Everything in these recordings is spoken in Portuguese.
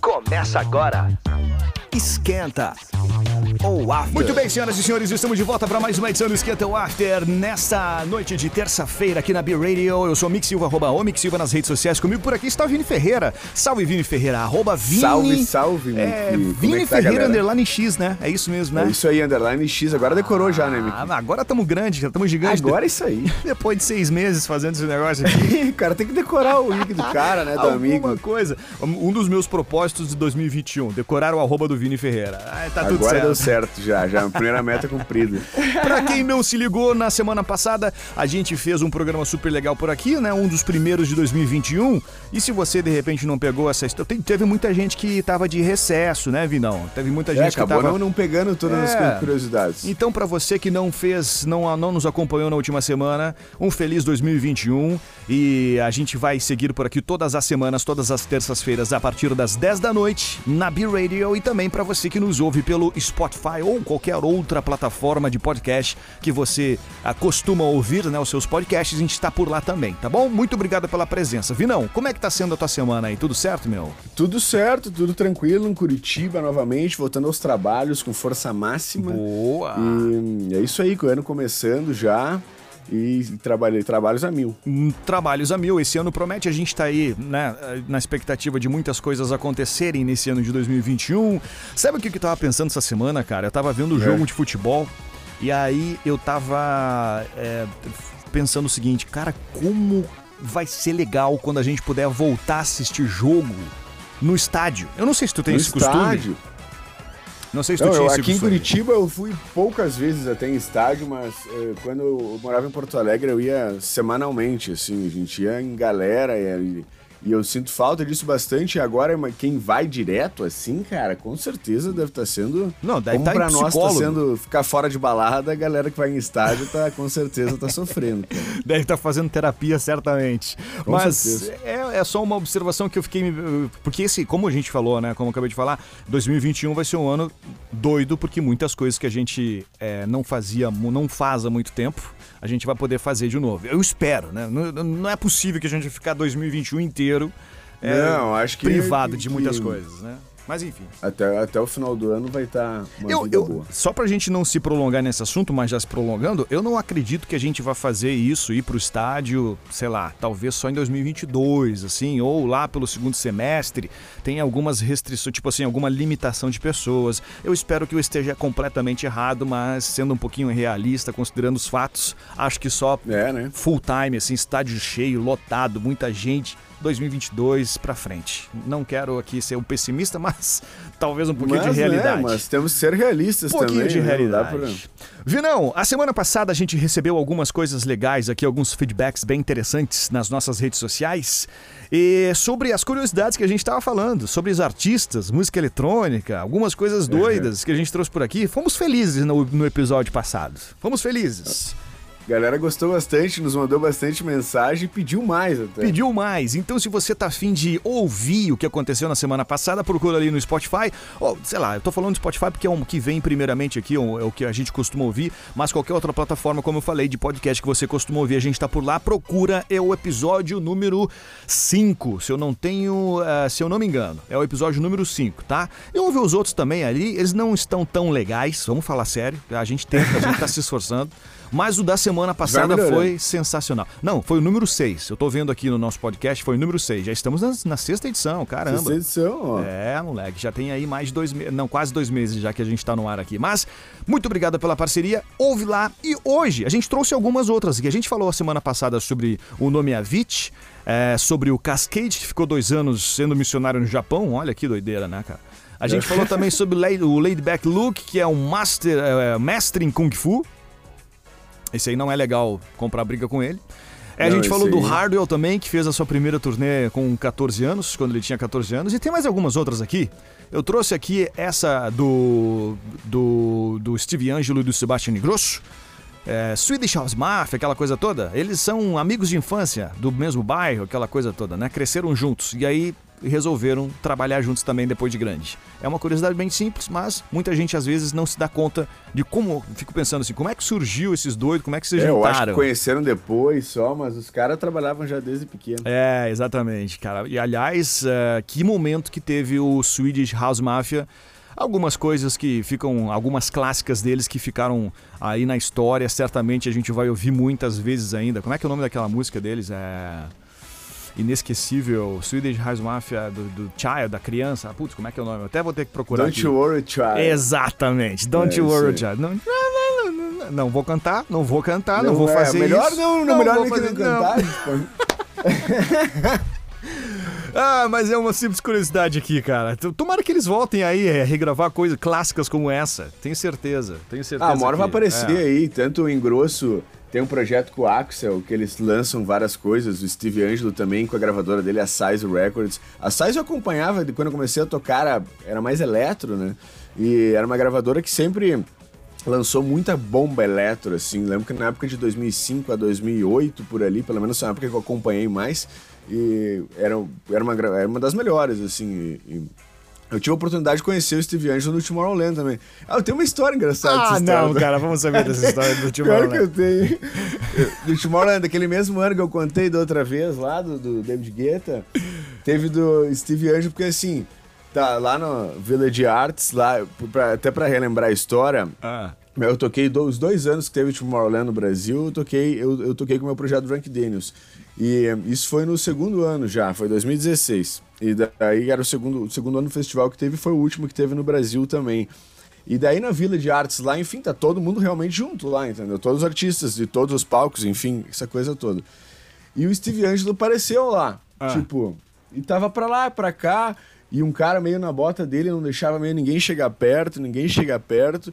Começa agora. Esquenta ou After. Muito bem, senhoras e senhores, estamos de volta para mais uma edição do Esquenta ou After nesta noite de terça-feira aqui na B Radio. Eu sou o Mick Silva, arroba o Mick Silva nas redes sociais. Comigo por aqui está o Vini Ferreira. Salve, Vini Ferreira, arroba Vini. Salve, salve, Mick. É, Vini é tá, Ferreira, galera? underline X, né? É isso mesmo, né? É isso aí, underline X. Agora decorou já, né, Mick? Ah, agora estamos grandes, já estamos gigantes. Agora é isso aí. Depois de seis meses fazendo esse negócio aqui. cara, tem que decorar o nick do cara, né, do Alguma amigo. coisa. Um dos meus propósitos de 2021, decorar o arroba do Vini Ferreira. Ah, tá Agora tudo certo. deu certo já, já. A primeira meta cumprida. pra quem não se ligou, na semana passada a gente fez um programa super legal por aqui, né? Um dos primeiros de 2021. E se você de repente não pegou essa história, teve muita gente que tava de recesso, né, Vinão? Teve muita gente é, que tava não, não pegando todas É. as curiosidades. Então, pra você que não fez, não, não nos acompanhou na última semana, um feliz 2021 e a gente vai seguir por aqui todas as semanas, todas as terças-feiras, a partir das 10 da noite, na B-Radio e também pra você que nos ouve pelo Spotify ou qualquer outra plataforma de podcast que você acostuma ouvir, né, os seus podcasts, a gente está por lá também, tá bom? Muito obrigado pela presença. Vinão, como é que tá sendo a tua semana aí? Tudo certo, meu? Tudo certo, tudo tranquilo em Curitiba novamente, voltando aos trabalhos com força máxima. Boa! E é isso aí, o ano começando já. E trabalhei trabalhos a mil. Hum, Trabalhos a mil. Esse ano promete, a gente tá aí, né, na expectativa de muitas coisas acontecerem nesse ano de 2021. Sabe o que eu tava pensando essa semana, cara? Eu tava vendo o É. jogo de futebol e aí eu tava é, pensando o seguinte, cara, como vai ser legal quando a gente puder voltar a assistir jogo no estádio. Eu não sei se tu tem no esse costume. Não sei se tu Não, tinha eu, aqui em. Curitiba eu fui poucas vezes até em estádio, mas eh, quando eu morava em Porto Alegre eu ia semanalmente, assim, a gente ia em galera e, e eu sinto falta disso bastante. E agora mas quem vai direto assim, cara, com certeza deve estar sendo. Não, deve como tá pra nós tá sendo ficar fora de balada, a galera que vai em estádio tá com certeza tá sofrendo. Cara. Deve estar fazendo terapia, certamente. Com Mas é, é só uma observação que eu fiquei. me- Porque esse, como a gente falou, né? Como eu acabei de falar, 2021 vai ser um ano doido, porque muitas coisas que a gente é, não fazia, não faz há muito tempo, a gente vai poder fazer de novo. Eu espero, né? Não, não é possível que a gente vai ficar 2021 inteiro é, Não, acho que- privado de que- muitas coisas, né? Mas enfim. Até, até o final do ano vai estar uma Eu, vida eu- boa. só pra gente não se prolongar nesse assunto, mas já se prolongando, eu não acredito que a gente vai fazer isso, ir pro estádio, sei lá, talvez só em 2022, assim, ou lá pelo segundo semestre. Tem algumas restrições, tipo assim, alguma limitação de pessoas. Eu espero que eu esteja completamente errado, mas sendo um pouquinho realista, considerando os fatos, acho que só É, né? full time, assim, estádio cheio, lotado, muita gente. 2022 pra frente. Não quero aqui ser um pessimista, mas talvez um pouquinho mas, de realidade. né, mas temos que ser realistas Um pouquinho também. de né? Realidade. Vinão, a semana passada a gente recebeu algumas coisas legais aqui, alguns feedbacks bem interessantes nas nossas redes sociais. E sobre as curiosidades que a gente estava falando, sobre os artistas, música eletrônica, algumas coisas doidas que a gente trouxe por aqui. Fomos felizes no, no episódio passado. Fomos felizes. A galera gostou bastante, nos mandou bastante mensagem e pediu mais até. Pediu mais. Então, se você tá afim de ouvir o que aconteceu na semana passada, procura ali no Spotify. Ou, sei lá, eu tô falando do Spotify porque é um que vem primeiramente aqui, é o que a gente costuma ouvir, mas qualquer outra plataforma, como eu falei, de podcast que você costuma ouvir, a gente tá por lá. Procura, é o episódio número 5, se eu não tenho, eh, se eu não me engano. É o episódio número 5, tá? Eu ouvi os outros também ali, eles não estão tão legais, vamos falar sério. A gente tenta, a gente tá se esforçando. Mas o da semana passada foi sensacional. Não, foi o número 6. Eu tô vendo aqui no nosso podcast, foi o número 6. Já estamos na, na sexta edição, caramba. Sexta edição, ó. É, moleque, já tem aí mais de dois meses, não, quase dois meses já que a gente tá no ar aqui. Mas, muito obrigado pela parceria, ouve lá. E hoje, a gente trouxe algumas outras aqui. A gente falou a semana passada sobre o nome Avicii, é, sobre o Cascade, que ficou dois anos sendo missionário no Japão. Olha que doideira, né, cara? A gente falou também sobre o Laid- o Laid Back Luke, que é um master, é, mestre em Kung Fu. Esse aí não é legal comprar briga com ele. É, a gente falou do aí- Hardwell também, que fez a sua primeira turnê com 14 anos, quando ele tinha 14 anos. E tem mais algumas outras aqui. Eu trouxe aqui essa do, do, do Steve Angelo e do Sebastian Grosso. É, Swedish House Mafia, aquela coisa toda. Eles são amigos de infância, do mesmo bairro, aquela coisa toda, né? Cresceram juntos. E aí resolveram trabalhar juntos também depois de grande. É uma curiosidade bem simples, mas muita gente às vezes não se dá conta de como. Fico pensando assim, como é que surgiu esses dois, como é que se É, juntaram? eu acho que conheceram depois só, mas os caras trabalhavam já desde pequeno. É, exatamente, cara. E aliás, eh, que momento que teve o Swedish House Mafia. Algumas coisas que ficam, algumas clássicas deles que ficaram aí na história, certamente a gente vai ouvir muitas vezes ainda. Como é que é o nome daquela música deles? É. Inesquecível, Swedish House Mafia do, do Child, da criança. Putz, como é que é o nome? Eu até vou ter que procurar. Don't aqui. you worry, child. Exatamente, Don't É You Worry, aí. Child. Não, não, não, não, não vou cantar, não vou cantar, não, Não vou é, fazer melhor isso. não, não, melhor nem fazer- cantar. tipo, Ah, mas é uma simples curiosidade aqui, cara. Tomara que eles voltem aí é, regravar coisas clássicas como essa. Tenho certeza, tenho certeza. Ah, uma hora vai aparecer é. aí, tanto o Engrosso, tem um projeto com o Axel, que eles lançam várias coisas, o Steve Angelo também, com a gravadora dele, a Size Records. A Size eu acompanhava, de quando eu comecei a tocar, era, mais eletro, né? E era uma gravadora que sempre lançou muita bomba eletro, assim. Lembro que na época de 2005 a 2008, por ali, pelo menos foi a época que eu acompanhei mais, e era, era, uma, era uma das melhores, assim. e- e eu tive a oportunidade de conhecer o Steve Angelo no Tomorrowland também. Ah, eu tenho uma história engraçada Ah, dessa história. não, cara, vamos saber dessa história do Tio Claro que eu tenho. Do Tomorrowland, aquele mesmo ano que eu contei da outra vez, lá do, do David Guetta, teve do Steve Angelo, porque assim, tá lá no Village Arts, lá, pra- até pra relembrar a história, Ah, eu toquei do- os dois anos que teve o Tomorrowland no Brasil, eu toquei, eu, eu toquei com o meu projeto Drunk Daniels. E isso foi no segundo ano já, foi 2016. E daí era o segundo, o segundo ano do festival que teve, foi o último que teve no Brasil também. E daí na Vila de Artes lá, enfim, tá todo mundo realmente junto lá, entendeu? Todos os artistas de todos os palcos, enfim, essa coisa toda. E o Steve Angelo apareceu lá, Ah. tipo, e tava pra lá, pra cá, e um cara meio na bota dele, não deixava meio ninguém chegar perto, ninguém chegar perto.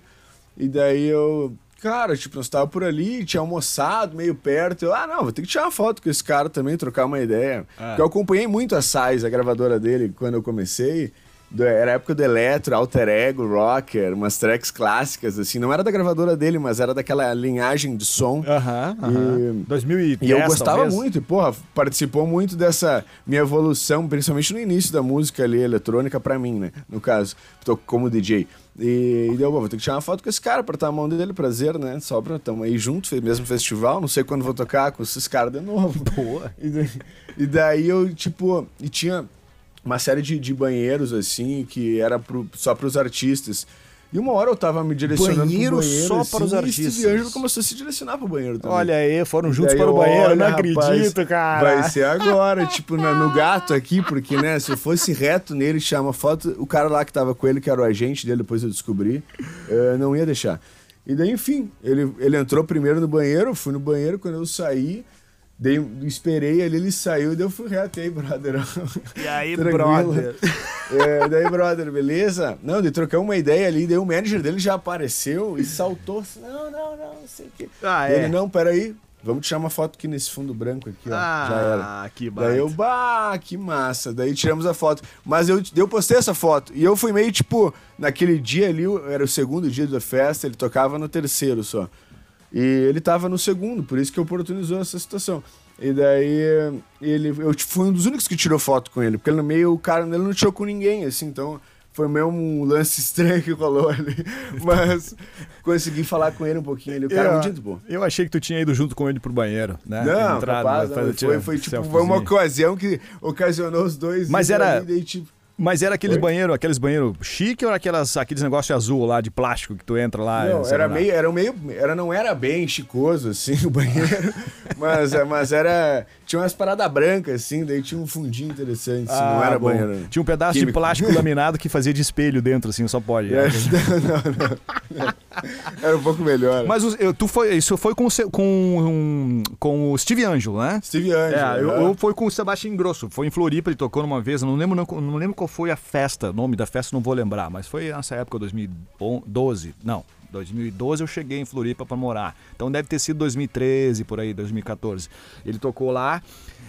E daí eu, cara, tipo, nós tava por ali, tinha almoçado meio perto. Eu, ah, não, vou ter que tirar uma foto com esse cara também, trocar uma ideia. Ah. Porque eu acompanhei muito a Size, a gravadora dele, quando eu comecei. Era a época do Eletro, Alter Ego, Rocker, umas tracks clássicas, assim. Não era da gravadora dele, mas era daquela linhagem de som. Aham, aham. E- 2010, E eu gostava talvez. muito, e porra, participou muito dessa minha evolução, principalmente no início da música ali, eletrônica pra mim, né? No caso, tô como DJ. E, e deu, bom, vou ter que tirar uma foto com esse cara pra estar a mão dele, prazer, né? Só pra tamo aí junto, mesmo festival, não sei quando vou tocar com esses caras de novo. Boa. E daí, e daí eu, tipo, e tinha uma série de, de banheiros, assim, que era pro, só pros artistas. E uma hora eu tava me direcionando Banheiro pro banheiro, só assim, para os E artistas. Steve Angelo começou a se direcionar pro banheiro também. Olha aí, foram juntos para o banheiro, olha, não rapaz, acredito, cara. Vai ser agora, tipo, na- no gato aqui, porque, né, se eu fosse reto nele, tirar uma foto, o cara lá que tava com ele, que era o agente dele, depois eu descobri, eh, não ia deixar. E daí, enfim, ele, ele entrou primeiro no banheiro, fui no banheiro, quando eu saí, dei, esperei ali, ele saiu, e daí eu fui reto, e aí, brother? E aí, brother? É, daí, brother, beleza? Não, de trocar uma ideia ali, daí o manager dele já apareceu e saltou assim, não, não, não, não sei o quê. Ah, é? Ele, não, peraí, vamos tirar uma foto aqui nesse fundo branco aqui, ó, já era. Ah, que baita. Daí eu, bah, que massa. Daí tiramos a foto. Mas eu, eu postei essa foto. E eu fui meio tipo, naquele dia ali, era o segundo dia da festa, ele tocava no terceiro só. E ele tava no segundo, por isso que oportunizou essa situação. E daí ele, eu fui um dos únicos que tirou foto com ele, porque no meio o cara ele não tirou com ninguém, assim, então foi meio um lance estranho que rolou ali. Mas consegui falar com ele um pouquinho. Ele, o cara é eu, muito gente boa. eu achei que tu tinha ido junto com ele pro banheiro, né? Não, Entrado, capaz, fazer não, tira- foi, foi, tipo, foi uma ocasião que ocasionou os dois. Mas era- ali, daí, tipo, Mas era aqueles banheiros, aqueles banheiros chique ou era aquelas, aqueles negócios azul lá de plástico que tu entra lá? não, era lá. meio, era meio, era, não era bem chicoso, assim, o banheiro, mas, mas era, tinha umas paradas brancas, assim, daí tinha um fundinho interessante, assim, não Ah, era bom. banheiro. Tinha um pedaço de químico. plástico laminado que fazia de espelho dentro, assim, só pode. É, não, não, não. Era um pouco melhor. Mas eu- tu foi, isso foi com, com, com o Steve Angelo, né? Steve Angelo. É, eu, né? eu fui com o Sebastião Grosso. Foi em Floripa, ele tocou numa vez. Não lembro, não, não lembro qual foi a festa, o nome da festa, não vou lembrar. Mas foi nessa época, 2012. Não, 2012 eu cheguei em Floripa pra morar. Então deve ter sido 2013, por aí, 2014. Ele tocou lá.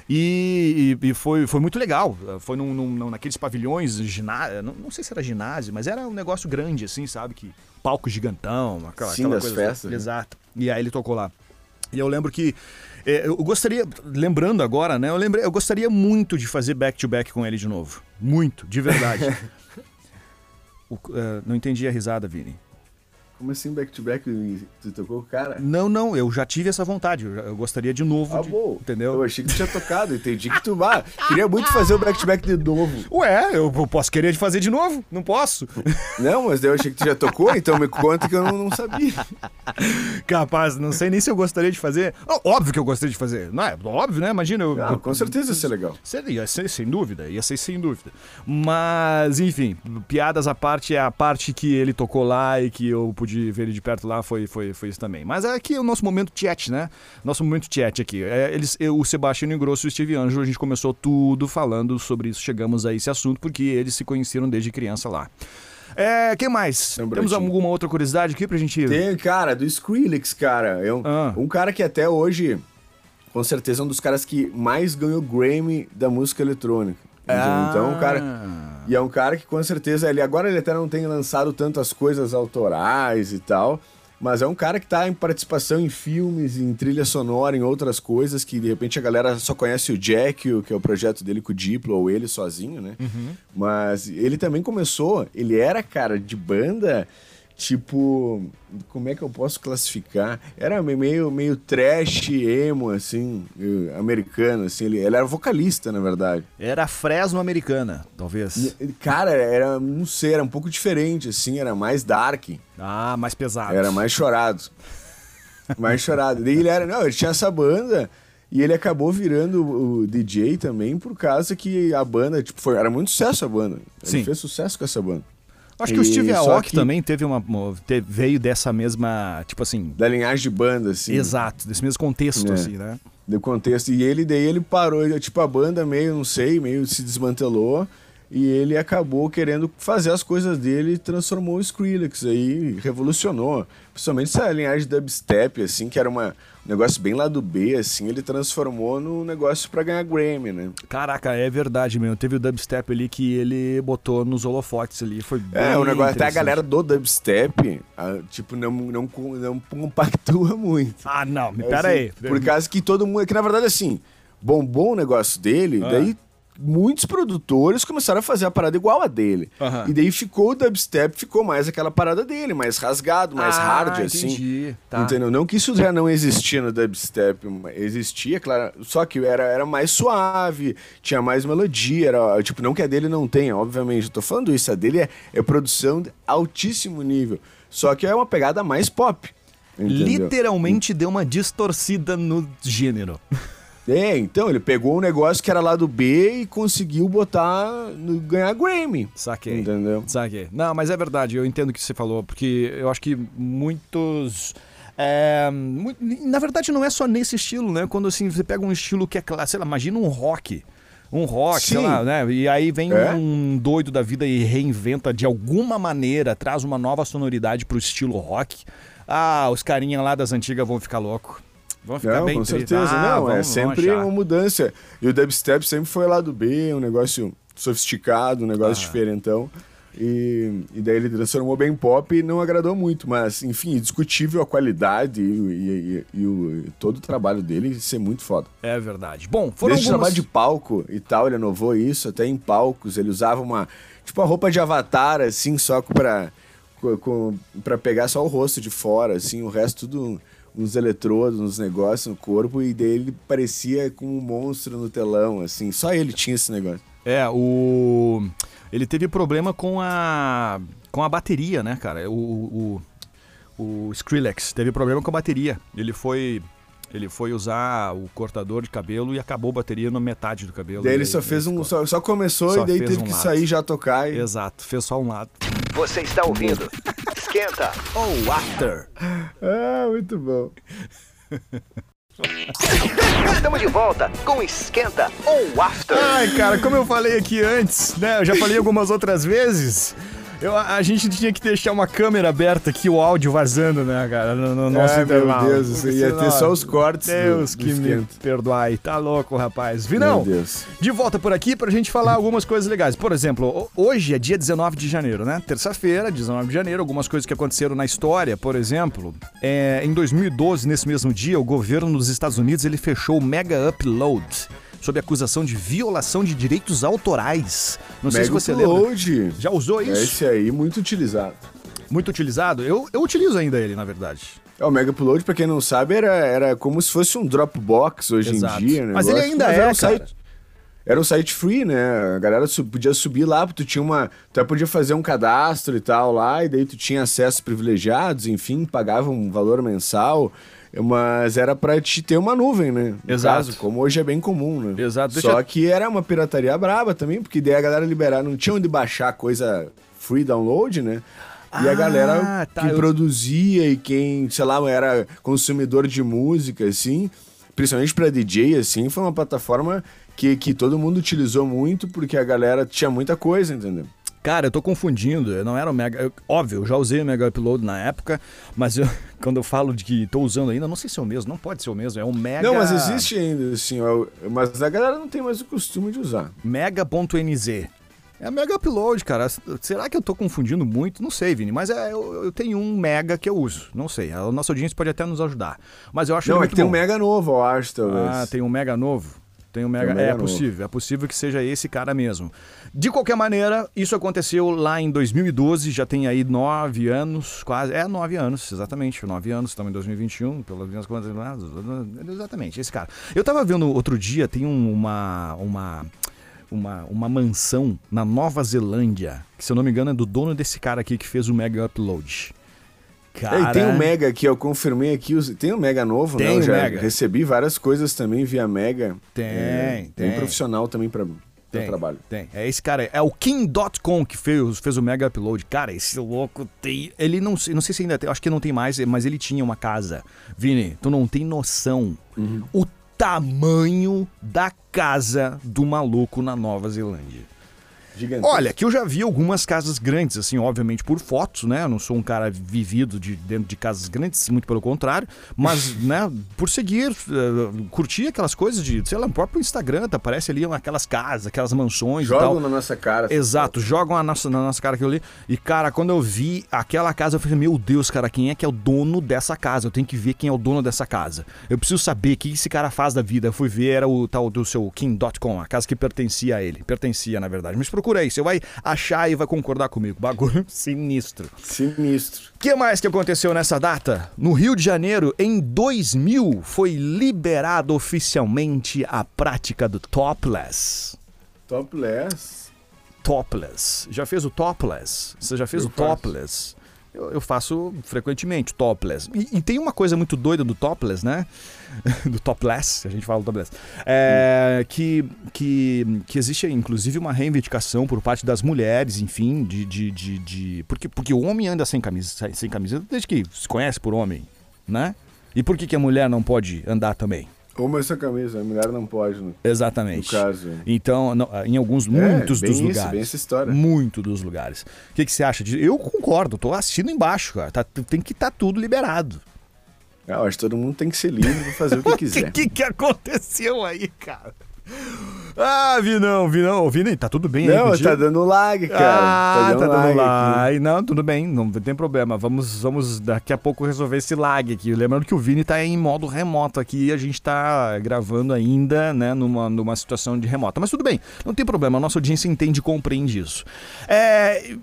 E, e- e foi, foi muito legal. Foi num, num- naqueles pavilhões, ginásio, não, não sei se era ginásio, mas era um negócio grande, assim, sabe? Que palco gigantão, aquela, Sim, aquela das coisa. festas, né? Exato. E aí ele tocou lá. E eu lembro que. eh, eu gostaria, lembrando agora, né? Eu, lembrei, eu gostaria muito de fazer back-to-back com ele de novo. Muito, de verdade. O- eh, não entendi a risada, Vini. Como assim, back-to-back, tu tocou o cara? Não, não, eu já tive essa vontade. Eu, eu gostaria de novo. Ah, de- bom. Entendeu? Eu achei que tu tinha tocado, entendi que tu... Ah, queria muito fazer o back-to-back de novo. Ué, eu, eu posso querer fazer de novo? Não posso. Não, mas eu achei que tu já tocou, então me conta que eu não, não sabia. Capaz, não sei nem se eu gostaria de fazer. Óbvio que eu gostaria de fazer. Não é? Óbvio, né? Imagina. Eu, Ah, com certeza ia ser legal. Seria, ia ser sem dúvida, ia ser sem dúvida. Mas, enfim, piadas à parte, é a parte que ele tocou lá e que eu pude ver ele de perto lá foi, foi, foi isso também. Mas é aqui o nosso momento chat, né? Nosso momento chat aqui. É, eles, eu, o Sebastião Ingrosso e o Steve Angelo, a gente começou tudo falando sobre isso, chegamos a esse assunto, porque eles se conheceram desde criança lá. É, quem mais? Um Temos alguma outra curiosidade aqui pra gente... Tem, cara, do Skrillex, cara. É um, Ah. um cara que até hoje, com certeza, é um dos caras que mais ganhou Grammy da música eletrônica. Ah. Então, o cara. E é um cara que com certeza ele agora ele até não tem lançado tantas coisas autorais e tal, mas é um cara que tá em participação em filmes, em trilha sonora, em outras coisas que de repente a galera só conhece o Jack, que é o projeto dele com o Diplo ou ele sozinho, né? Mas ele também começou, ele era cara de banda tipo, como é que eu posso classificar? Era meio meio trash emo assim, americano assim, ele, ele era vocalista, na verdade. Era Fresno americana, talvez. E, Cara, era, não sei, era um pouco diferente, assim, era mais dark, Ah, mais pesado. era mais chorado. Mais chorado. Daí ele era, não, ele tinha essa banda e ele acabou virando o, o DJ também por causa que a banda, tipo, foi, era muito sucesso a banda. Ele Sim. fez sucesso com essa banda. Acho que o E Steve só Aoki que- também teve uma. uma- te- veio dessa mesma. Tipo assim. Da linhagem de banda, assim. Exato, desse mesmo contexto, É. assim, né? do contexto. E ele, daí ele parou, ele, tipo, a banda meio, não sei, meio se desmantelou. E ele acabou querendo fazer as coisas dele e transformou o Skrillex aí, revolucionou. Principalmente essa linhagem dubstep, assim, que era uma, um negócio bem lá do B, assim, ele transformou no negócio pra ganhar Grammy, né? Caraca, é verdade mesmo. Teve o dubstep ali que ele botou nos holofotes ali. Foi bem É, o negócio, até a galera do dubstep, ah, tipo, não, não, não compactua muito. Ah, não, É, pera assim, aí. Por causa que todo mundo. Que na verdade, assim, bombou o negócio dele, Ah. daí muitos produtores começaram a fazer a parada igual a dele. Aham. E daí ficou o dubstep, ficou mais aquela parada dele, mais rasgado, mais Ah, hard, assim. entendi. Tá. Entendeu? Não que isso já não existia no dubstep, existia, claro, só que era, era mais suave, tinha mais melodia, era, tipo, não que a dele não tenha, obviamente, eu tô falando isso, a dele é, é produção de altíssimo nível, só que é uma pegada mais pop. entendeu? Literalmente deu uma distorcida no gênero. É, então, ele pegou um negócio que era lá do B e conseguiu botar, no, ganhar Grammy. Saquei. Entendeu? Saquei. Não, mas é verdade, eu entendo o que você falou, porque eu acho que muitos. é, mu- na verdade, não é só nesse estilo, né? Quando assim, você pega um estilo que é sei lá, imagina um rock. Um rock, sei Sim. lá, né? E aí vem É. um doido da vida e reinventa de alguma maneira, traz uma nova sonoridade pro estilo rock. Ah, os carinha lá das antigas vão ficar louco. Vão ficar Não, bem com tristes. certeza. Ah, não, é vão sempre achar. uma mudança. E o dubstep sempre foi lá do B, um negócio sofisticado, um negócio Ah. diferentão. E, e daí ele transformou bem pop e não agradou muito, mas enfim, discutível a qualidade e, e- e- o, todo o trabalho dele ser muito foda. É verdade. Bom, foram Desde algumas... trabalho de palco e tal, ele inovou isso, até em palcos. Ele usava uma. Tipo, a roupa de avatar, assim, só pra, com, pra pegar só o rosto de fora, assim, o resto tudo. Uns eletrodos, uns negócios no corpo, e daí ele parecia com um monstro no telão, assim. Só ele tinha esse negócio. É, o. Ele teve problema com a. com a bateria, né, cara? O. O, o Skrillex teve problema com a bateria. Ele foi. Ele foi usar o cortador de cabelo e acabou a bateria na metade do cabelo. Daí ele aí só fez um. Só, só começou Só e daí teve um que lado. sair já tocar. E... Exato, fez só um lado. Você está ouvindo? Esquenta. Oh, after! Ah, muito bom. Estamos de volta com Esquenta ou After. Ai, cara, como eu falei aqui antes, né? Eu já falei algumas outras vezes. Eu, a, gente tinha que deixar uma câmera aberta aqui, o áudio vazando, né, cara, no, no nosso Ai, meu intervalo. Deus, isso ia ter só os cortes Deus do que me esquenta. perdoai. Tá louco, rapaz. Vinão, Meu Deus. de volta por aqui pra gente falar algumas coisas legais. Por exemplo, ho- hoje é dia 19 de janeiro, né? Terça-feira, 19 de janeiro, algumas coisas que aconteceram na história. Por exemplo, é, em 2012, nesse mesmo dia, o governo dos Estados Unidos ele fechou o Mega Upload. Sob acusação de violação de direitos autorais. Não sei Mega se você lembra. Upload. Já usou isso? Esse aí, muito utilizado. Muito utilizado? Eu, eu utilizo ainda ele, na verdade. É, o Mega Upload, pra quem não sabe, era, era como se fosse um Dropbox hoje Exato. em dia. né? Mas ele ainda mas é, era cara. um site, Era um site free, né? A galera su- podia subir lá, tu tinha uma. Tu até podia fazer um cadastro e tal lá, e daí tu tinha acessos privilegiados, enfim, pagava um valor mensal. Mas era pra te ter uma nuvem, né? No Exato. caso, como hoje é bem comum, né? Exato. Deixa Só eu- que era uma pirataria braba também, porque daí a galera liberar, não tinha onde baixar coisa free download, né? E a Ah, galera tá, que eu- produzia e quem, sei lá, era consumidor de música, assim, principalmente pra DJ, assim, foi uma plataforma que, que todo mundo utilizou muito porque a galera tinha muita coisa, entendeu? Cara, eu tô confundindo. Eu não era o Mega. eu- óbvio, eu já usei o Mega Upload na época, mas eu- quando eu falo de que tô usando ainda, não sei se é o mesmo, não pode ser o mesmo. É um Mega. Não, mas existe ainda, assim, mas a galera não tem mais o costume de usar. Mega.nz. É Mega Upload, cara. Será que eu tô confundindo muito? Não sei, Vini, mas é, eu, eu tenho um Mega que eu uso. Não sei. A nossa audiência pode até nos ajudar. Mas eu acho Não, é que tem um bom. mega novo, eu acho, talvez. Ah, tem um Mega novo. Tem um Mega. Tem Mega é possível, é possível que seja esse cara mesmo. De qualquer maneira, isso aconteceu lá em 2012, já tem aí nove anos, quase. É, nove anos, exatamente. Nove anos, estamos em 2021, pelas minhas contas. Exatamente, esse cara. Eu tava vendo outro dia, tem um- uma. uma uma, uma mansão na Nova Zelândia, que se eu não me engano é do dono desse cara aqui que fez o Mega Upload. Cara, É, e tem um Mega que eu confirmei aqui, tem um Mega novo, Tem né? Eu o já Mega. recebi várias coisas também via Mega. Tem, É, tem. profissional também para Tem, trabalho. Tem. É esse cara, é o Kim.com que fez, fez o Mega Upload. Cara, esse louco tem. Ele não não sei se ainda tem, acho que não tem mais, mas ele tinha uma casa. Vini, tu não tem noção Uhum. o tamanho da casa do maluco na Nova Zelândia. Gigantesco. Olha, que eu já vi algumas casas grandes, assim, obviamente por fotos, né? Eu não sou um cara vivido de dentro de casas grandes, muito pelo contrário, mas, né, por seguir, eh, curtir aquelas coisas de, sei lá, o próprio Instagram, tá, aparece ali aquelas casas, aquelas mansões jogam na nossa cara. Exato, jogam a nossa, na nossa cara aquilo ali. E, cara, quando eu vi aquela casa, eu falei, meu Deus, cara, quem é que é o dono dessa casa? Eu tenho que ver quem é o dono dessa casa. Eu preciso saber o que esse cara faz da vida. Eu fui ver, era o tal do seu King.com, a casa que pertencia a ele. Pertencia, na verdade. Mas procura aí, você vai achar e vai concordar comigo. Bagulho sinistro. Sinistro. O que mais que aconteceu nessa data? No Rio de Janeiro, em 2000, foi liberado oficialmente a prática do topless. Topless. topless. Já fez o topless? Você já fez Eu o faço. topless? Eu, eu faço frequentemente topless. E, e tem uma coisa muito doida do topless, né? do topless, a gente fala topless. É, que, que, que existe, inclusive, uma reivindicação por parte das mulheres, enfim, de. de, de, de- porque, porque o homem anda sem camisa, sem camisa desde que se conhece por homem, né? E por que, que a mulher não pode andar também? Uma essa camisa, a mulher não pode, no, no Exatamente. caso. Então, não, em alguns, É, muitos dos isso, lugares. bem essa história. Muito dos lugares. O que, que você acha disso? Eu concordo, tô assistindo embaixo, cara. Tá- tem que estar tudo liberado. Ah, Eu acho que todo mundo tem que ser livre pra fazer o que O que, quiser. que, que aconteceu aí, cara? Ah, Vinão, Vinão, Vini, tá tudo bem aí Não, contigo? tá dando lag, cara. Ah, tá dando aqui. lag. Não, tudo bem, não tem problema. Vamos, vamos daqui a pouco resolver esse lag aqui. Lembrando que o Vini tá em modo remoto aqui e a gente tá gravando ainda, né, numa, numa situação de remota. Mas tudo bem, não tem problema, a nossa audiência entende e compreende isso. É,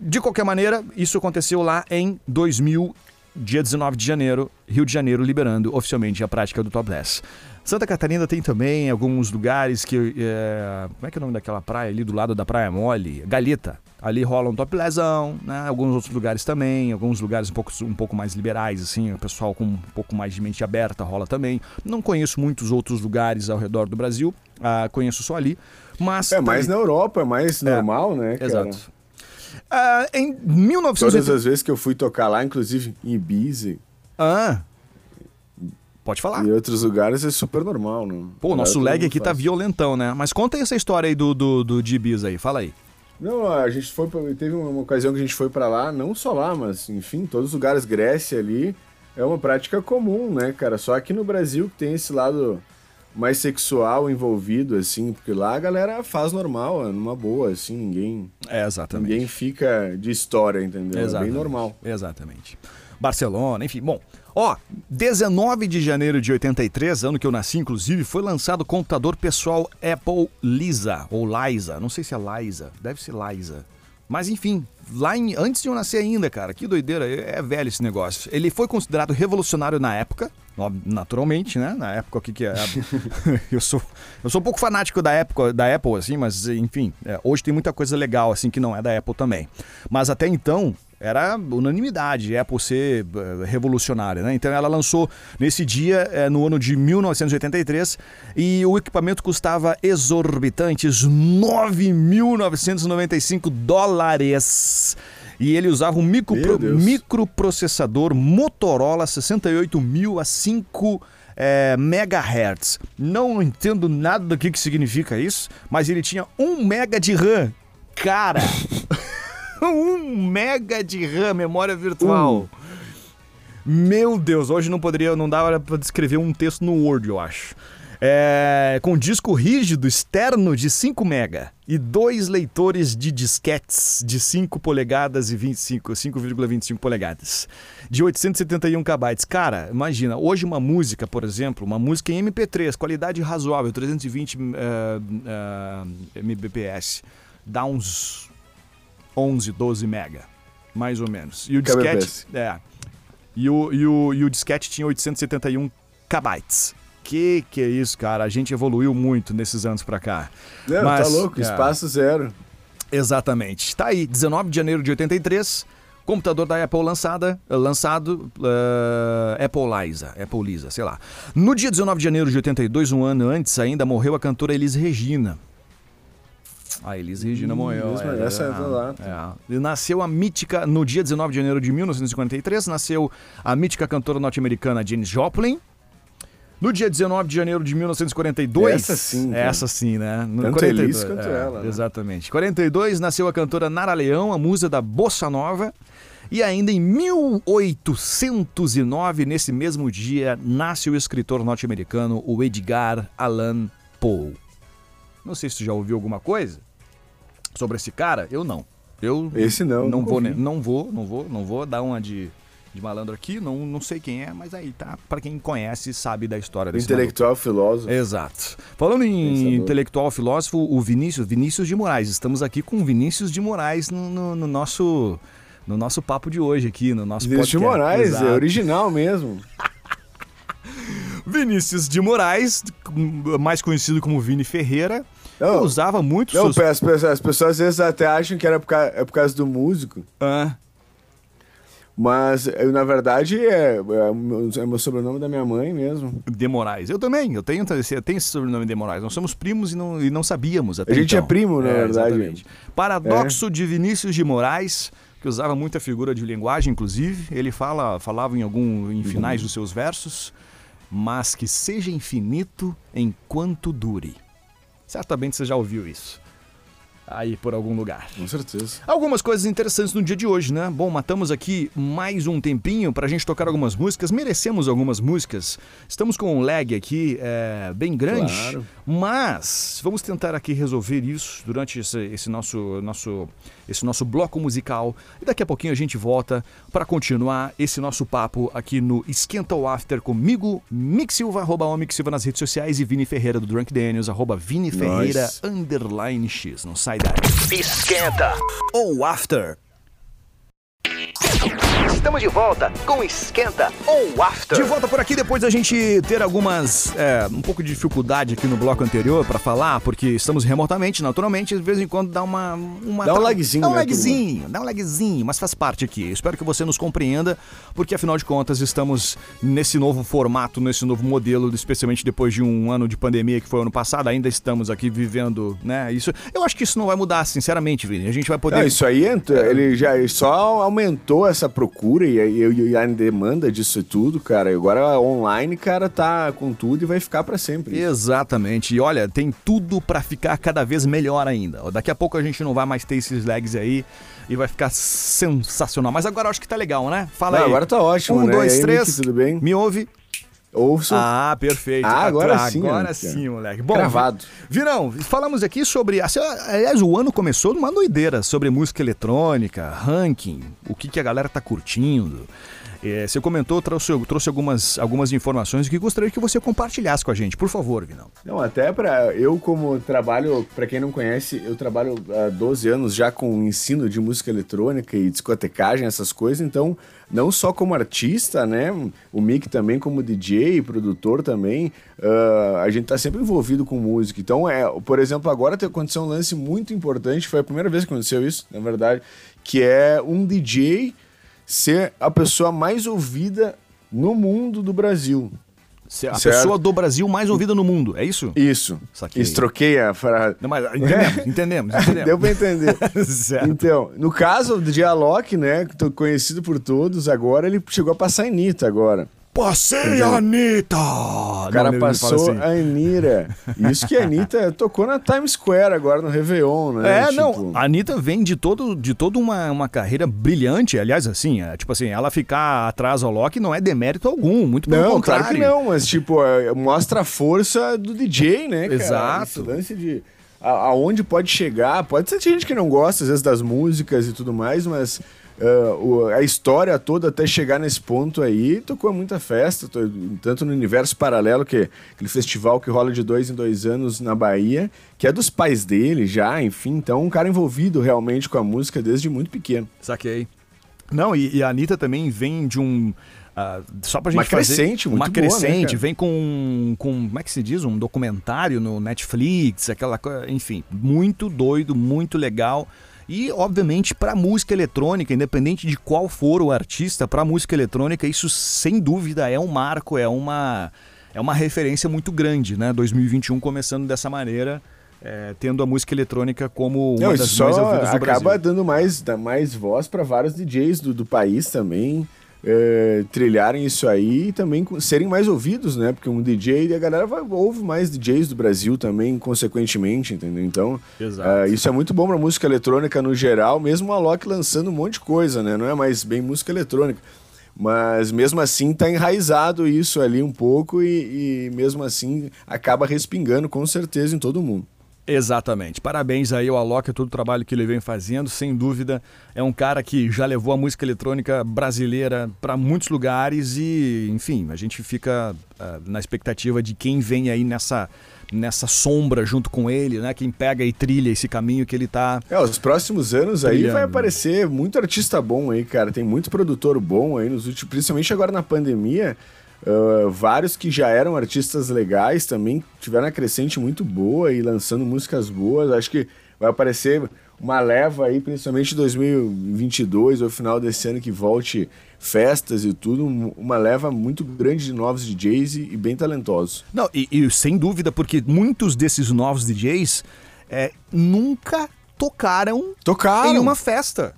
de qualquer maneira, isso aconteceu lá em 2000, dia 19 de janeiro, Rio de Janeiro liberando oficialmente a prática do topless. Santa Catarina tem também alguns lugares que. é, como é que é o nome daquela praia ali do lado da Praia Mole? Galita. Ali rola um toplessão, né? Alguns outros lugares também, alguns lugares um pouco, um pouco mais liberais, assim, o pessoal com um pouco mais de mente aberta rola também. Não conheço muitos outros lugares ao redor do Brasil, ah, conheço só ali. Mas. É mais na Europa, é mais normal, né, cara? Exato. Ah, em Todas 1980. as vezes que eu fui tocar lá, inclusive em Ibiza Ah. Pode falar. e outros lugares, é super normal, né? Pô, o nosso lag aqui tá faz. violentão, né? Mas conta aí essa história aí do, do, do de Ibiza aí, fala aí. Não, a gente foi pra, teve uma ocasião que a gente foi pra lá, não só lá, mas enfim, todos os lugares Grécia ali, é uma prática comum, né, cara? Só aqui no Brasil que tem esse lado mais sexual envolvido assim, porque lá a galera faz normal, é numa boa assim, ninguém É, exatamente. ninguém fica de história, entendeu? É Exatamente. bem normal. Exatamente. Barcelona, enfim. Bom, ó, 19 de janeiro de 83, ano que eu nasci, inclusive, foi lançado o computador pessoal Apple Lisa, ou Liza, não sei se é Liza, deve ser Liza. Mas enfim, lá em, antes de eu nascer ainda, cara, que doideira, é, é velho esse negócio. Ele foi considerado revolucionário na época, naturalmente, né? Na época que que é? eu sou eu sou um pouco fanático da época da Apple assim, mas enfim, é, hoje tem muita coisa legal assim que não é da Apple também. Mas até então era unanimidade Apple ser uh, revolucionária, né? Então ela lançou nesse dia, uh, no ano de 1983, e o equipamento custava exorbitantes 9.995 dólares. E ele usava um micro, microprocessador Motorola 68000 a 5 é, megahertz. Não entendo nada do que, que significa isso, mas ele tinha 1 mega de RAM. Cara! um mega de RAM, memória virtual. Meu Deus, hoje não poderia, não dava para descrever um texto no Word, eu acho. É, com disco rígido externo de 5 mega e dois leitores de disquetes de 5 polegadas e 25, 5,25 polegadas, de 871 KB. Cara, imagina, hoje uma música, por exemplo, uma música em MP3, qualidade razoável, 320 uh, uh, Mbps, dá uns 11, 12 mega, mais ou menos. E o disquete, é. E o, e, o, e o disquete tinha 871 KB. Que que é isso, cara? A gente evoluiu muito nesses anos pra cá. Não, tá Mas, tá louco, é, espaço zero. Exatamente. Tá aí, 19 de janeiro de 83, computador da Apple lançada, lançado uh, Apple Lisa, Apple Lisa, sei lá. No dia 19 de janeiro de 82, um ano antes ainda, morreu a cantora Elis Regina. A Elis Regina morreu. É, essa é, lá. É. E nasceu a mítica, no dia 19 de janeiro de 1953, nasceu a mítica cantora norte-americana Janis Joplin. No dia 19 de janeiro de 1942. Essa sim. Essa sim, né? No Tanto 42, Elis quanto é, ela. Né? Exatamente. 42 nasceu a cantora Nara Leão, a musa da Bossa Nova. E ainda em 1809, nesse mesmo dia, nasce o escritor norte-americano, o Edgar Allan Poe. Não sei se você já ouviu alguma coisa sobre esse cara. Eu não. Eu esse não. Não vou, não vou, não vou, não vou dar uma de, de malandro aqui. Não, não sei quem é, mas aí tá. Para quem conhece sabe da história desse intelectual maluco. filósofo. Exato. Falando em Pensador. intelectual filósofo, o Vinícius, Vinícius de Moraes. Estamos aqui com o Vinícius de Moraes no, no, no nosso no nosso papo de hoje aqui, no nosso Vinícius podcast. de Moraes, é Exato. é original mesmo. Vinícius de Moraes, mais conhecido como Vini Ferreira, não, usava muito não, seus... as, as, pessoas às vezes até acham que era por causa, é por causa do músico. Ah. Mas, eu, na verdade, é, é, é meu sobrenome da minha mãe mesmo. De Moraes. Eu também, eu tenho, eu tenho esse sobrenome de Moraes. Nós somos primos e não, e não sabíamos até A gente então. é primo, na é, verdade. Exatamente. Paradoxo é. de Vinícius de Moraes, que usava muita figura de linguagem, inclusive. Ele fala, falava em algum em finais uhum. dos seus versos mas que seja infinito enquanto dure. Certamente você já ouviu isso aí por algum lugar. Com certeza. Algumas coisas interessantes no dia de hoje, né? Bom, matamos aqui mais um tempinho pra gente tocar algumas músicas, merecemos algumas músicas. Estamos com um lag aqui é, bem grande, claro. mas vamos tentar aqui resolver isso durante esse, esse, nosso, nosso, esse nosso bloco musical. E daqui a pouquinho a gente volta para continuar esse nosso papo aqui no Esquenta o After comigo, Mick Silva, arroba Silva nas redes sociais e Vini Ferreira do Drunk Daniels, arroba Vini Ferreira, underline X. Não sai Esquenta ou After. Estamos de volta com Esquenta ou After. De volta por aqui depois da gente ter algumas. É, um pouco de dificuldade aqui no bloco anterior para falar, porque estamos remotamente, naturalmente, de vez em quando dá uma. uma dá um lagzinho, Dá um né, lagzinho, dá um lagzinho, mas faz parte aqui. Espero que você nos compreenda, porque afinal de contas estamos nesse novo formato, nesse novo modelo, especialmente depois de um ano de pandemia que foi ano passado, ainda estamos aqui vivendo, né? Isso. Eu acho que isso não vai mudar, sinceramente, Vini. A gente vai poder. Não, isso aí entra, ele já só aumentou essa procura e, e, e a demanda disso tudo, cara. Agora online, cara, tá com tudo e vai ficar para sempre. Exatamente. E olha, tem tudo para ficar cada vez melhor ainda. Daqui a pouco a gente não vai mais ter esses lags aí e vai ficar sensacional. Mas agora eu acho que tá legal, né? Fala não, aí. Agora tá ótimo, um, né? dois, três. tudo bem? Me ouve? Ouço. Ah, perfeito. Ah, agora sim. Agora sim, moleque. Bom, Gravado. Virão, falamos aqui sobre. Assim, aliás, o ano começou numa doideira sobre música eletrônica, ranking, o que, que a galera tá curtindo. É, você comentou, trouxe, trouxe algumas, algumas informações que gostaria que você compartilhasse com a gente. Por favor, Vinão. Não, até para eu como trabalho, para quem não conhece, eu trabalho há 12 anos já com ensino de música eletrônica e discotecagem, essas coisas, então não só como artista, né? O Mick também como DJ, produtor também, uh, a gente tá sempre envolvido com música. Então, é, por exemplo, agora aconteceu um lance muito importante, foi a primeira vez que aconteceu isso, na verdade, que é um DJ ser a pessoa mais ouvida no mundo do Brasil. A certo? pessoa do Brasil mais ouvida no mundo, é isso? Isso. Saquei. Isso, troquei a frase. Não, mas entendemos, entendemos, entendemos. Deu pra entender. então, no caso do Dialog, né, conhecido por todos, agora ele chegou a passar em Anitta agora. Passei a Anitta! O cara Não, passou assim. a Anira. Isso que a Anitta tocou na Times Square agora no Réveillon, né? É, tipo... não. A Anitta vem de todo de toda uma, uma carreira brilhante. Aliás, assim, é, tipo assim, ela ficar atrás ao Loki não é demérito algum, muito pelo não, contrário. Claro que não, mas tipo, é, mostra a força do DJ, né, cara? Exato. Esse lance de aonde pode chegar. Pode ser gente que não gosta, às vezes, das músicas e tudo mais, mas Uh, a história toda até chegar nesse ponto aí tocou muita festa, tanto no universo paralelo, que é aquele festival que rola de dois em dois anos na Bahia, que é dos pais dele já, enfim, então um cara envolvido realmente com a música desde muito pequeno. Saquei. Não, e, e a Anitta também vem de um. Uh, só pra gente uma fazer crescente, muito uma boa, né, crescente, né, vem com, com como é que se diz, um documentário no Netflix, aquela coisa, enfim, muito doido, muito legal. E, obviamente, para música eletrônica, independente de qual for o artista, para música eletrônica, isso sem dúvida é um marco, é uma, é uma referência muito grande, né? 2021 começando dessa maneira. É, tendo a música eletrônica como uma Não, das mais ouvidas do acaba Brasil. dando mais, mais voz para vários DJs do, do país também é, trilharem isso aí e também serem mais ouvidos, né? Porque um DJ, a galera vai, ouve mais DJs do Brasil também, consequentemente, entendeu? Então, é, isso é muito bom pra música eletrônica no geral, mesmo a Loki lançando um monte de coisa, né? Não é mais bem música eletrônica. Mas mesmo assim tá enraizado isso ali um pouco e, e mesmo assim acaba respingando com certeza em todo mundo. Exatamente. Parabéns aí ao Alok, todo o trabalho que ele vem fazendo. Sem dúvida, é um cara que já levou a música eletrônica brasileira para muitos lugares e, enfim, a gente fica uh, na expectativa de quem vem aí nessa nessa sombra junto com ele, né? Quem pega e trilha esse caminho que ele tá. É, os próximos anos trilhando. aí vai aparecer muito artista bom aí, cara. Tem muito produtor bom aí nos últimos, principalmente agora na pandemia. Uh, vários que já eram artistas legais também tiveram uma crescente muito boa e lançando músicas boas. Acho que vai aparecer uma leva aí, principalmente 2022 ou final desse ano que volte festas e tudo, uma leva muito grande de novos DJs e, e bem talentosos. Não, e, e, sem dúvida, porque muitos desses novos DJs é, nunca tocaram, tocaram em uma festa.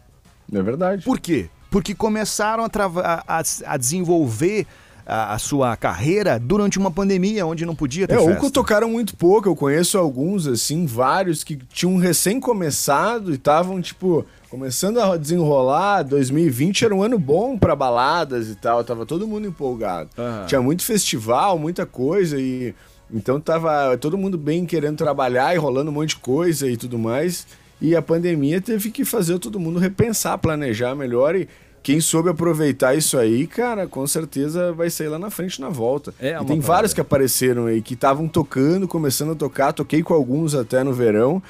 É verdade. Por quê? Porque começaram a, a, a desenvolver a, a, sua carreira durante uma pandemia onde não podia ter é, festa. ou tocaram muito pouco. Eu conheço alguns, assim, vários que tinham recém começado e estavam, tipo, começando a desenrolar. 2020 era um ano bom para baladas e tal. Tava todo mundo empolgado. Uhum. Tinha muito festival, muita coisa e. Então tava todo mundo bem querendo trabalhar e rolando um monte de coisa e tudo mais. E a pandemia teve que fazer todo mundo repensar, planejar melhor e quem soube aproveitar isso aí, cara, com certeza vai sair lá na frente na volta. É, e tem vários que apareceram aí que estavam tocando, começando a tocar, toquei com alguns até no verão.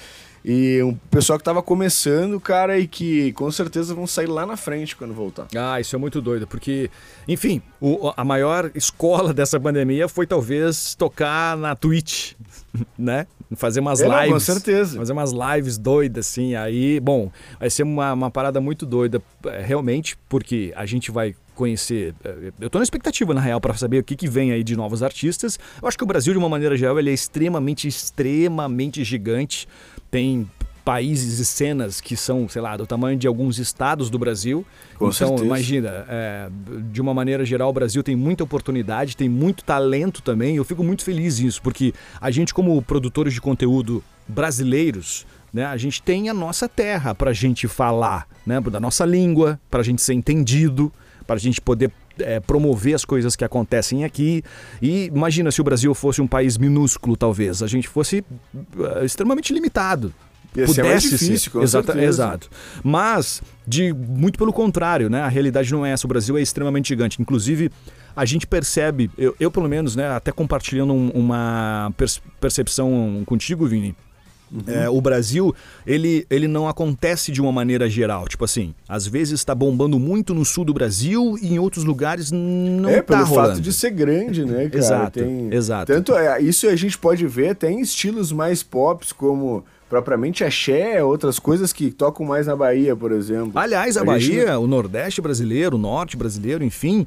E um pessoal que tava começando, cara, e que com certeza vão sair lá na frente quando voltar. Ah, isso é muito doido, porque, enfim, o, a maior escola dessa pandemia foi talvez tocar na Twitch, né? Fazer umas é, lives. com certeza. Fazer umas lives doidas, assim. Aí, bom, vai ser uma, uma parada muito doida, é, realmente, porque a gente vai conhecer. É, eu tô na expectativa, na real, para saber o que, que vem aí de novos artistas. Eu acho que o Brasil, de uma maneira geral, ele é extremamente, extremamente gigante. Tem países e cenas que são, sei lá, do tamanho de alguns estados do Brasil. Com então, certeza. imagina, é, de uma maneira geral, o Brasil tem muita oportunidade, tem muito talento também. Eu fico muito feliz nisso, porque a gente, como produtores de conteúdo brasileiros, né, a gente tem a nossa terra para a gente falar, né, da nossa língua, para a gente ser entendido, para a gente poder é, promover as coisas que acontecem aqui. E imagina se o Brasil fosse um país minúsculo, talvez, a gente fosse uh, extremamente limitado Ia ser mais pudesse difícil, com certeza. Exato. Mas, de muito pelo contrário, né? A realidade não é essa. O Brasil é extremamente gigante. Inclusive, a gente percebe, eu, eu, pelo menos, né, até compartilhando um- uma percepção contigo, Vini. É, o Brasil, ele, ele não acontece de uma maneira geral. Tipo assim, às vezes está bombando muito no sul do Brasil e em outros lugares não é, tá pelo rolando. fato de ser grande, né, cara? Exato, Tem- exato. Tanto é, isso a gente pode ver até em estilos mais pops, como propriamente axé, outras coisas que tocam mais na Bahia, por exemplo. Aliás, a, gente Bahia, o Nordeste brasileiro, o Norte brasileiro, enfim.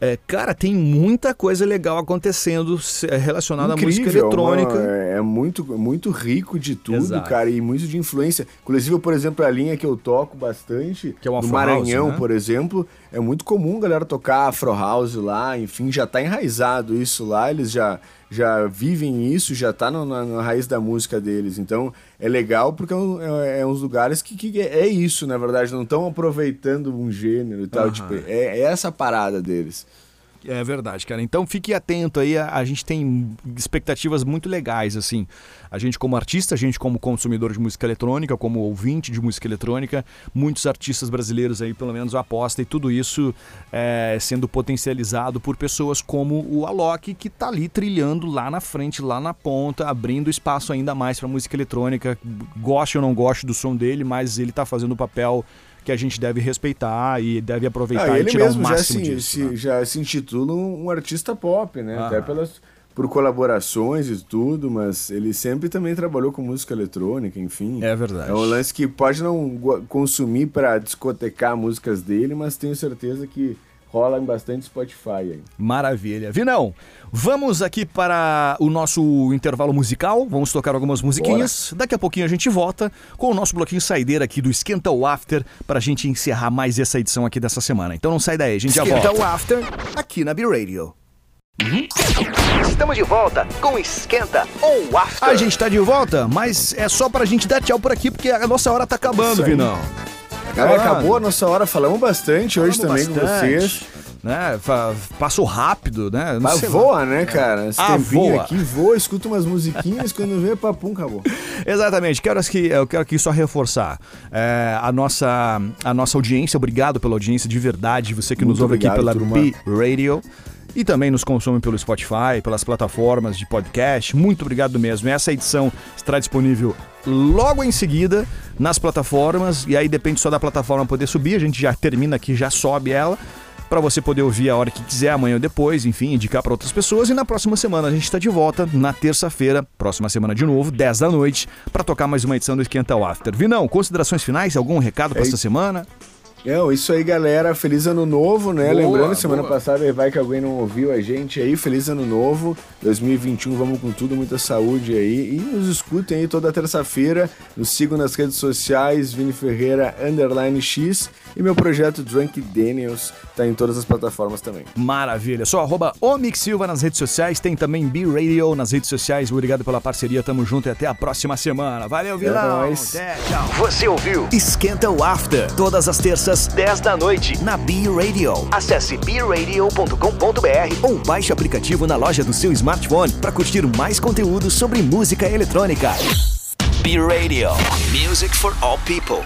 É, cara, tem muita coisa legal acontecendo é, relacionada à música Incrível, eletrônica. é é muito, muito rico de tudo, Exato. cara, e muito de influência. Inclusive, por exemplo, a linha que eu toco bastante, Que é o Maranhão, House, né? por exemplo, é muito comum a galera tocar Afro House lá, enfim, já tá enraizado isso lá, eles já, já vivem isso, já tá no- na, na raiz da música deles. Então, é legal porque é, um- é- é uns lugares que, que é é isso, na verdade, não estão aproveitando um gênero e tal, Aham. tipo, é, é essa parada deles. É verdade, cara. Então fique atento aí. A, a gente tem expectativas muito legais, assim. A gente como artista, a gente como consumidor de música eletrônica, como ouvinte de música eletrônica, muitos artistas brasileiros aí, pelo menos, aposta e tudo isso é, sendo potencializado por pessoas como o Alok, que tá ali trilhando lá na frente, lá na ponta, abrindo espaço ainda mais pra música eletrônica. Goste ou não goste do som dele, mas ele tá fazendo o papel que a gente deve respeitar e deve aproveitar Ah, e tirar o mesmo já máximo se, disso. se- né? já se intitula um, artista pop, né? Ah. Até pelas, por colaborações e tudo, mas ele sempre também trabalhou com música eletrônica, enfim. É verdade. É um lance que pode não consumir para discotecar músicas dele, mas tenho certeza que rola em bastante Spotify aí. Maravilha. Vinão, vamos aqui para o nosso intervalo musical. Vamos tocar algumas musiquinhas. Daqui a pouquinho a gente volta com o nosso bloquinho saideira aqui do Esquenta o After para a gente encerrar mais essa edição aqui dessa semana. Então não sai daí, a gente já Esquenta volta. o After aqui na B-Radio. Estamos de volta com Esquenta ou After. A gente tá de volta, mas é só pra gente dar tchau por aqui porque a nossa hora tá acabando. Vinão. Cara, acabou a nossa hora, falamos bastante hoje Falamos também com bastante, vocês. Né? Passou rápido, né? Não Mas sei lá. voa, né, cara? Esse Ah, voa. aqui voa, escuta umas musiquinhas, quando vê, papum, acabou. Exatamente, quero aqui, eu quero aqui só reforçar é, a, nossa, a nossa audiência, obrigado pela audiência de verdade, você que nos Muito ouve aqui obrigado, pela turma. B-Radio e também nos consome pelo Spotify, pelas plataformas de podcast, muito obrigado mesmo. Essa edição estará disponível logo em seguida nas plataformas e aí depende só da plataforma poder subir, a gente já termina aqui, já sobe ela. Pra você poder ouvir a hora que quiser, amanhã ou depois, enfim, indicar pra outras pessoas. E na próxima semana a gente tá de volta, na terça-feira, próxima semana de novo, 10 da noite, pra tocar mais uma edição do Esquenta o After. Vinão, considerações finais? Algum recado pra É esta semana? Não, isso aí, galera. Feliz ano novo, né? Boa, Lembrando, semana boa. passada vai que alguém não ouviu a gente aí. Feliz ano novo. 2021, vamos com tudo, muita saúde aí. E nos escutem aí toda terça-feira. Nos sigam nas redes sociais, Vini Ferreira, underline X. E meu projeto Drunk Daniels tá em todas as plataformas também. Maravilha. Só arroba Silva nas redes sociais, tem também B-Radio nas redes sociais. Obrigado pela parceria, tamo junto e até a próxima semana. Valeu, Vinão. nóis. Até, tchau. Você ouviu Esquenta o After, todas as terças 10 da noite. na B-Radio. Acesse bradio.com.br ou baixe o aplicativo na loja do seu smartphone para curtir mais conteúdo sobre música eletrônica. B-Radio. Music for all people.